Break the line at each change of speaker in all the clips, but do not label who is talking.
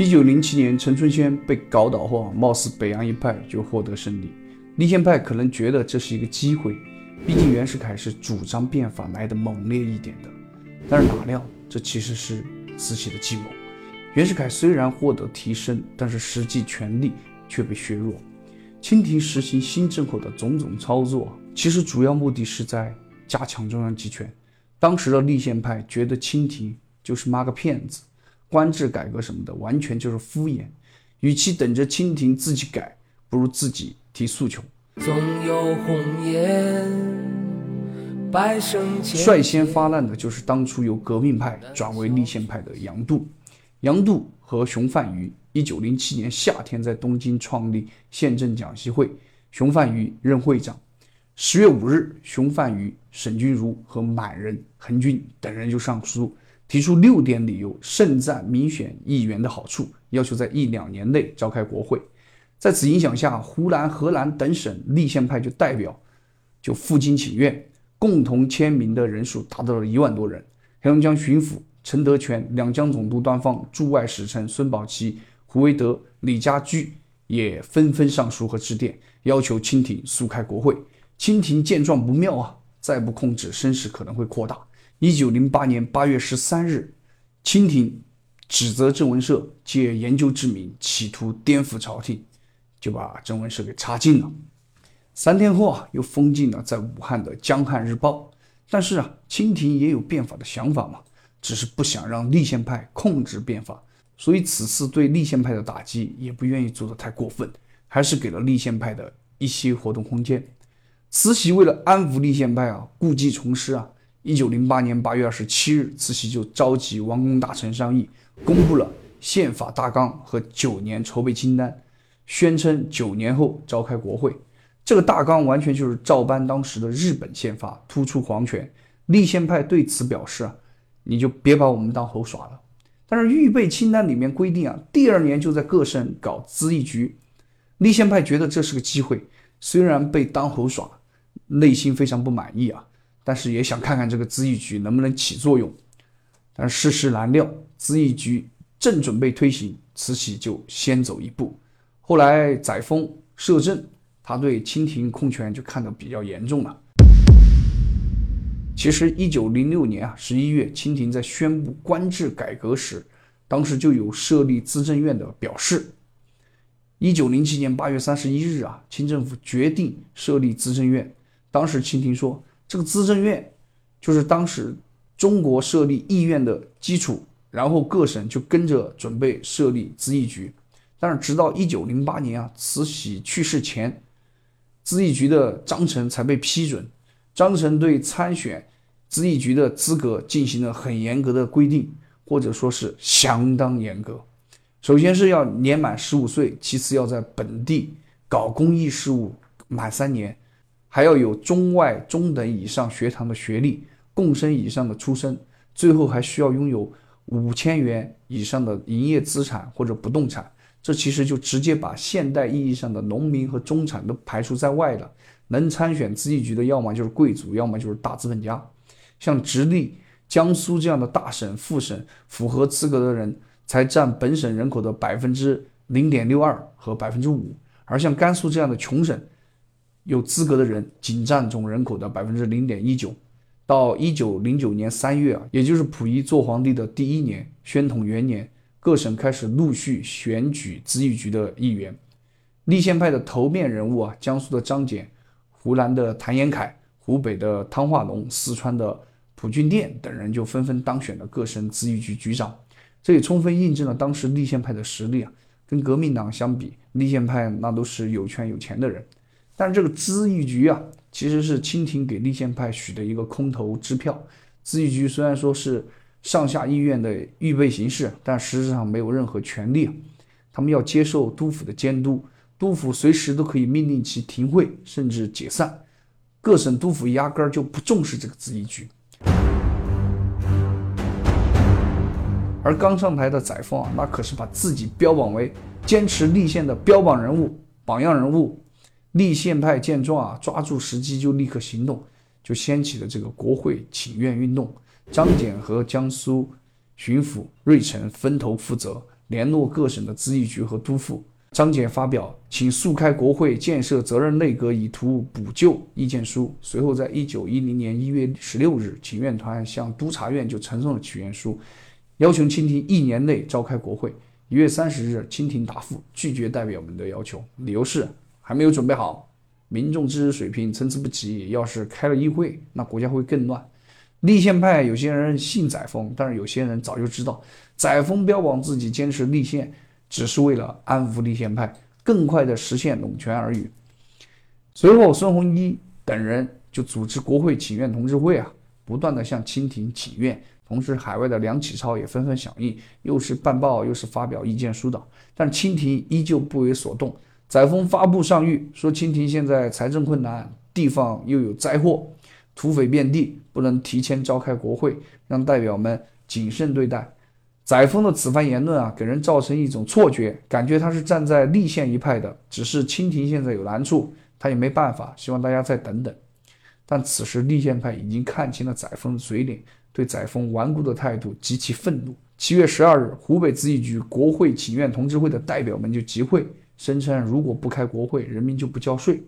一九零七年，陈春轩被搞倒后，貌似北洋一派就获得胜利。立宪派可能觉得这是一个机会，毕竟袁世凯是主张变法来的猛烈一点的。但是哪料，这其实是慈禧的计谋。袁世凯虽然获得提升，但是实际权力却被削弱。清廷实行新政后的种种操作，其实主要目的是在加强中央集权。当时的立宪派觉得清廷就是妈个骗子。官制改革什么的，完全就是敷衍。与其等着清廷自己改，不如自己提诉求。总有红颜，率先发难的就是当初由革命派转为立宪派的杨度。杨度和熊范于，一九零七年夏天在东京创立宪政讲习会，熊范于任会长。十月五日，熊范于、沈钧儒和满人、恒军等人就上书。提出六点理由，盛赞民选议员的好处，要求在一两年内召开国会。在此影响下，湖南、河南等省立宪派就代表就负荆请愿，共同签名的人数达到了一万多人。黑龙江巡抚陈德全、两江总督端方、驻外使臣孙宝琦、胡维德、李家驹也纷纷上书和致电，要求清廷速开国会。清廷见状不妙啊，再不控制，声势可能会扩大。一九零八年八月十三日，清廷指责郑文社借研究之名企图颠覆朝廷，就把郑文社给查禁了。三天后啊，又封禁了在武汉的《江汉日报》。但是啊，清廷也有变法的想法嘛，只是不想让立宪派控制变法，所以此次对立宪派的打击也不愿意做得太过分，还是给了立宪派的一些活动空间。慈禧为了安抚立宪派啊，故技重施啊。一九零八年八月二十七日，慈禧就召集王公大臣商议，公布了宪法大纲和九年筹备清单，宣称九年后召开国会。这个大纲完全就是照搬当时的日本宪法，突出皇权。立宪派对此表示啊，你就别把我们当猴耍了。但是预备清单里面规定啊，第二年就在各省搞咨议局。立宪派觉得这是个机会，虽然被当猴耍，内心非常不满意啊。但是也想看看这个咨议局能不能起作用，但世事难料，咨议局正准备推行，慈禧就先走一步。后来载沣摄政，他对清廷控权就看得比较严重了。其实，一九零六年啊十一月，清廷在宣布官制改革时，当时就有设立资政院的表示。一九零七年八月三十一日啊，清政府决定设立资政院，当时清廷说。这个资政院就是当时中国设立议院的基础，然后各省就跟着准备设立咨议局。但是直到一九零八年啊，慈禧去世前，咨议局的章程才被批准。章程对参选咨议局的资格进行了很严格的规定，或者说是相当严格。首先是要年满十五岁，其次要在本地搞公益事务满三年。还要有中外中等以上学堂的学历，共生以上的出身，最后还需要拥有五千元以上的营业资产或者不动产。这其实就直接把现代意义上的农民和中产都排除在外了。能参选咨议局的，要么就是贵族，要么就是大资本家。像直隶、江苏这样的大省、副省，符合资格的人才占本省人口的百分之零点六二和百分之五，而像甘肃这样的穷省。有资格的人仅占总人口的百分之零点一九。到一九零九年三月啊，也就是溥仪做皇帝的第一年，宣统元年，各省开始陆续选举咨议局的议员。立宪派的头面人物啊，江苏的张謇、湖南的谭延闿、湖北的汤化龙、四川的蒲俊殿等人就纷纷当选了各省咨议局局长。这也充分印证了当时立宪派的实力啊，跟革命党相比，立宪派那都是有权有钱的人。但是这个咨议局啊，其实是清廷给立宪派许的一个空头支票。咨议局虽然说是上下议院的预备形式，但实质上没有任何权利。他们要接受督府的监督，督府随时都可以命令其停会，甚至解散。各省督府压根儿就不重视这个咨议局。而刚上台的载沣啊，那可是把自己标榜为坚持立宪的标榜人物、榜样人物。立宪派见状啊，抓住时机就立刻行动，就掀起了这个国会请愿运动。张謇和江苏巡抚芮成分头负责，联络各省的咨议局和督府。张謇发表请速开国会、建设责任内阁以图补救意见书。随后，在一九一零年一月十六日，请愿团向督察院就呈送了请愿书，要求清廷一年内召开国会。一月三十日，清廷答复拒绝代表们的要求，理由是还没有准备好，民众知识水平参差不齐。要是开了议会，那国家会更乱。立宪派有些人信载沣，但是有些人早就知道，载沣标榜自己坚持立宪。只是为了安抚立宪派，更快地实现垄权而已。随后，孙洪一等人就组织国会请愿同志会啊，不断地向清廷请愿。同时，海外的梁启超也纷纷响应，又是办报，又是发表意见书的。但清廷依旧不为所动。载沣发布上谕说，清廷现在财政困难，地方又有灾祸，土匪遍地，不能提前召开国会，让代表们谨慎对待。载沣的此番言论啊，给人造成一种错觉，感觉他是站在立宪一派的。只是清廷现在有难处，他也没办法，希望大家再等等。但此时立宪派已经看清了载沣的嘴脸，对载沣顽固的态度极其愤怒。七月十二日，湖北咨议局国会请愿同志会的代表们就集会，声称如果不开国会，人民就不交税。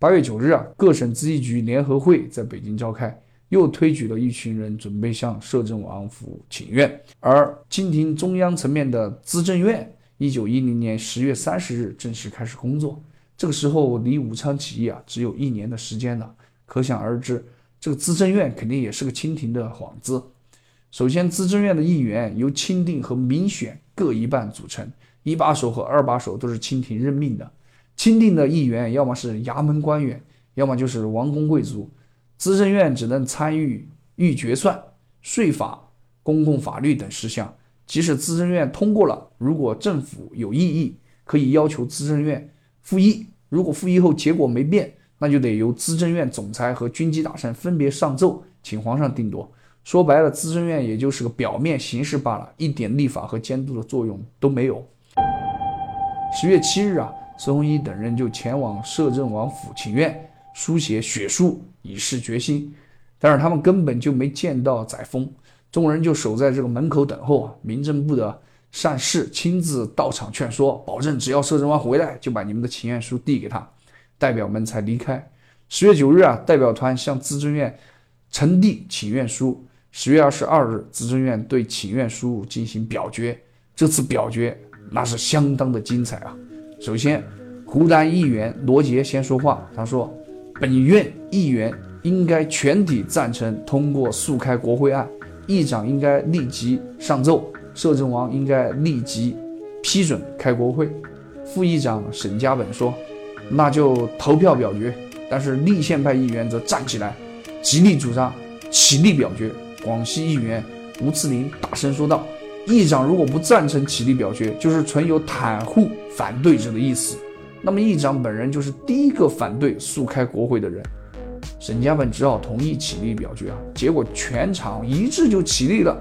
八月九日啊，各省咨议局联合会在北京召开。又推举了一群人，准备向摄政王府请愿。而清廷中央层面的资政院，一九一零年十月三十日正式开始工作。这个时候离武昌起义啊，只有一年的时间了。可想而知，这个资政院肯定也是个清廷的幌子。首先，资政院的议员由钦定和民选各一半组成，一把手和二把手都是清廷任命的。钦定的议员要么是衙门官员，要么就是王公贵族。资政院只能参与预决算、税法、公共法律等事项。即使资政院通过了，如果政府有异议，可以要求资政院复议。如果复议后结果没变，那就得由资政院总裁和军机大臣分别上奏，请皇上定夺。说白了，资政院也就是个表面形式罢了，一点立法和监督的作用都没有。十月七日啊，孙洪一等人就前往摄政王府请愿。书写血书以示决心，但是他们根本就没见到载沣，众人就守在这个门口等候啊。民政部的善士亲自到场劝说，保证只要摄政王回来，就把你们的请愿书递给他，代表们才离开。十月九日啊，代表团向资政院呈递请愿书。十月二十二日，资政院对请愿书进行表决。这次表决那是相当的精彩啊。首先，湖南议员罗杰先说话，他说。本院议员应该全体赞成通过速开国会案，议长应该立即上奏，摄政王应该立即批准开国会。副议长沈家本说：“那就投票表决。”但是立宪派议员则站起来，极力主张起立表决。广西议员吴次林大声说道：“议长如果不赞成起立表决，就是存有袒护反对者的意思。”那么议长本人就是第一个反对速开国会的人，沈家本只好同意起立表决啊。结果全场一致就起立了，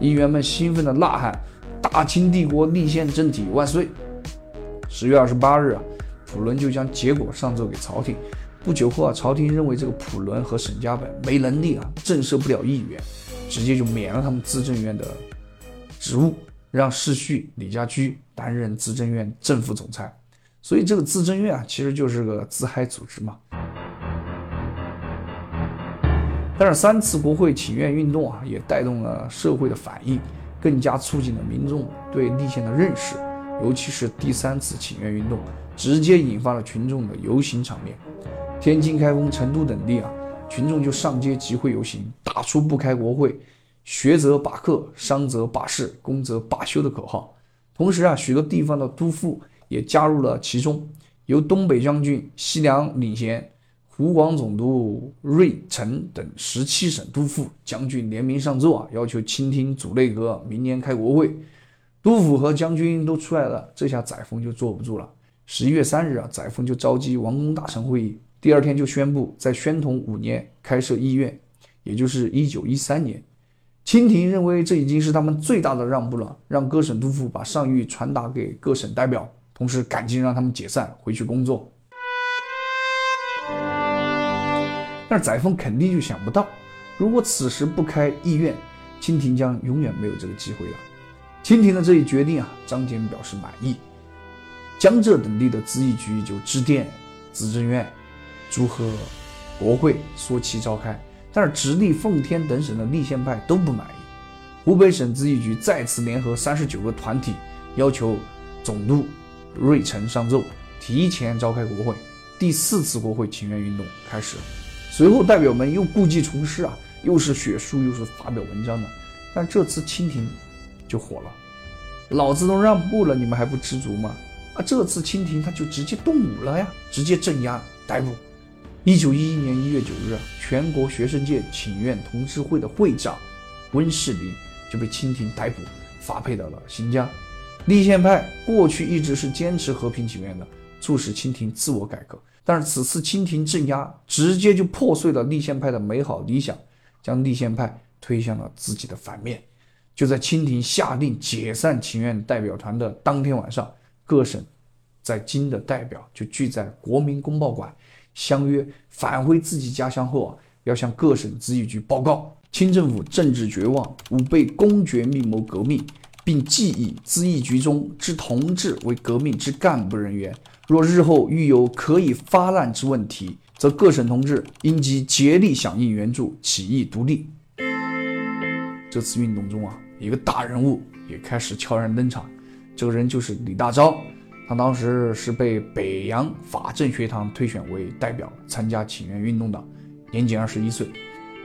议员们兴奋地呐喊：“大清帝国立宪政体万岁！”十月二十八日啊，普伦就将结果上奏给朝廷。不久后啊，朝廷认为这个普伦和沈家本没能力啊，震慑不了议员，直接就免了他们资政院的职务，让世序李家驹担任资政院正副总裁。所以这个资政院啊，其实就是个自嗨组织嘛。但是三次国会请愿运动啊，也带动了社会的反应，更加促进了民众对立宪的认识。尤其是第三次请愿运动，直接引发了群众的游行场面。天津、开封、成都等地啊，群众就上街集会游行，打出不开国会、学则罢课、商则罢市、工则罢休的口号。同时啊，许多地方的督抚。也加入了其中，由东北将军西凉领衔，湖广总督芮成等十七省督抚将军联名上奏啊，要求倾听主内阁，明年开国会。督抚和将军都出来了，这下载沣就坐不住了。十一月三日啊，载沣就召集王公大臣会议，第二天就宣布在宣统五年开设议院，也就是一九一三年。清廷认为这已经是他们最大的让步了，让各省督抚把上谕传达给各省代表。同时，赶紧让他们解散，回去工作。但是载沣肯定就想不到，如果此时不开议院，清廷将永远没有这个机会了。清廷的这一决定啊，张謇表示满意。江浙等地的咨议局就致电资政院，祝贺国会缩期召开。但是直隶、奉天等省的立宪派都不满意。湖北省咨议局再次联合三十九个团体，要求总督瑞成上奏，提前召开国会。第四次国会请愿运动开始。随后，代表们又故技重施啊，又是学术，又是发表文章的。但这次清廷就火了，老子都让步了，你们还不知足吗？啊，这次清廷他就直接动武了呀，直接镇压逮捕。一九一一年一月九日，全国学生界请愿同志会的会长温世林就被清廷逮捕，发配到了新疆。立宪派过去一直是坚持和平请愿的，促使清廷自我改革。但是此次清廷镇压，直接就破碎了立宪派的美好理想，将立宪派推向了自己的反面。就在清廷下令解散请愿代表团的当天晚上，各省在京的代表就聚在国民公报馆，相约返回自己家乡后啊，要向各省咨议局报告清政府政治绝望，吾辈公决密谋革命，并寄以咨议局中之同志为革命之干部人员。若日后遇有可以发难之问题，则各省同志应即竭力响应援助，起义独立。这次运动中啊，一个大人物也开始悄然登场，这个人就是李大钊。他当时是被北洋法政学堂推选为代表参加请愿运动的，年仅二十一岁。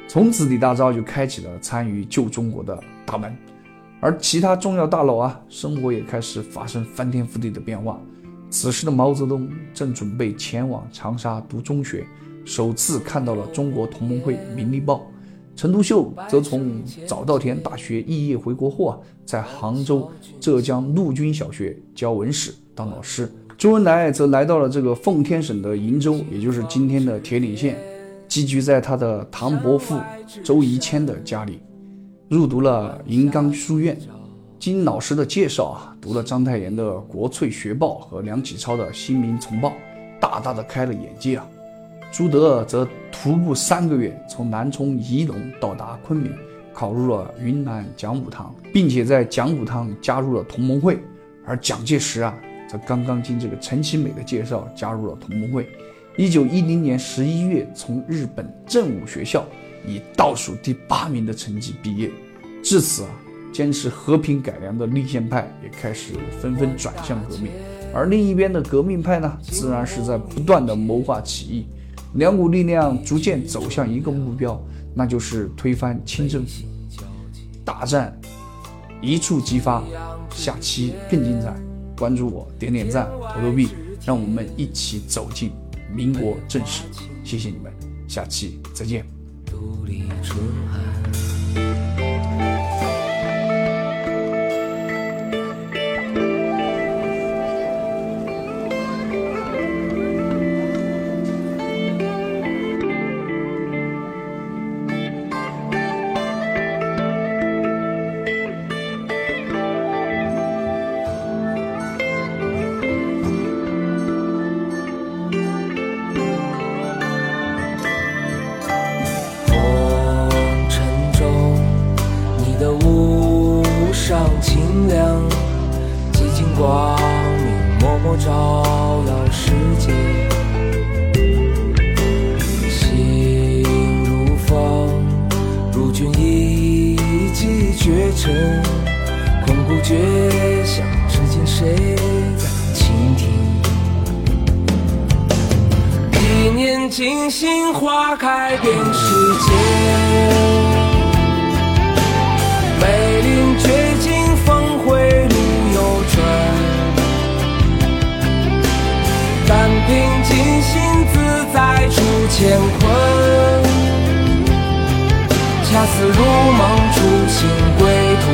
从此，李大钊就开启了参与救中国的大门。而其他重要大佬啊，生活也开始发生翻天覆地的变化。此时的毛泽东正准备前往长沙读中学，首次看到了中国同盟会《民力报》。陈独秀则从早稻田大学肄业回国后啊，在杭州浙江陆军小学教文史当老师。周恩来则来到了这个奉天省的鄞州，也就是今天的铁岭县，寄居在他的堂伯父周宜谦的家里，入读了银冈书院。经老师的介绍啊，读了章太炎的《国粹学报》和梁启超的《新民丛报》，大大的开了眼界啊。朱德则徒步三个月，从南充仪陇到达昆明，考入了云南讲武堂，并且在讲武堂加入了同盟会。而蒋介石啊，则刚刚经这个陈其美的介绍加入了同盟会。一九一零年十一月，从日本正武学校以倒数第八名的成绩毕业。至此啊。坚持和平改良的立宪派也开始纷纷转向革命，而另一边的革命派呢，自然是在不断的谋划起义。两股力量逐渐走向一个目标，那就是推翻清政府。大战一触即发，下期更精彩。关注我，点点赞，投投币，让我们一起走进民国正史。谢谢你们，下期再见。
空一念惊心，花开遍世界。梅林绝境，峰回路又转。但凭尽心，自在出乾坤。恰似如梦初醒，归途。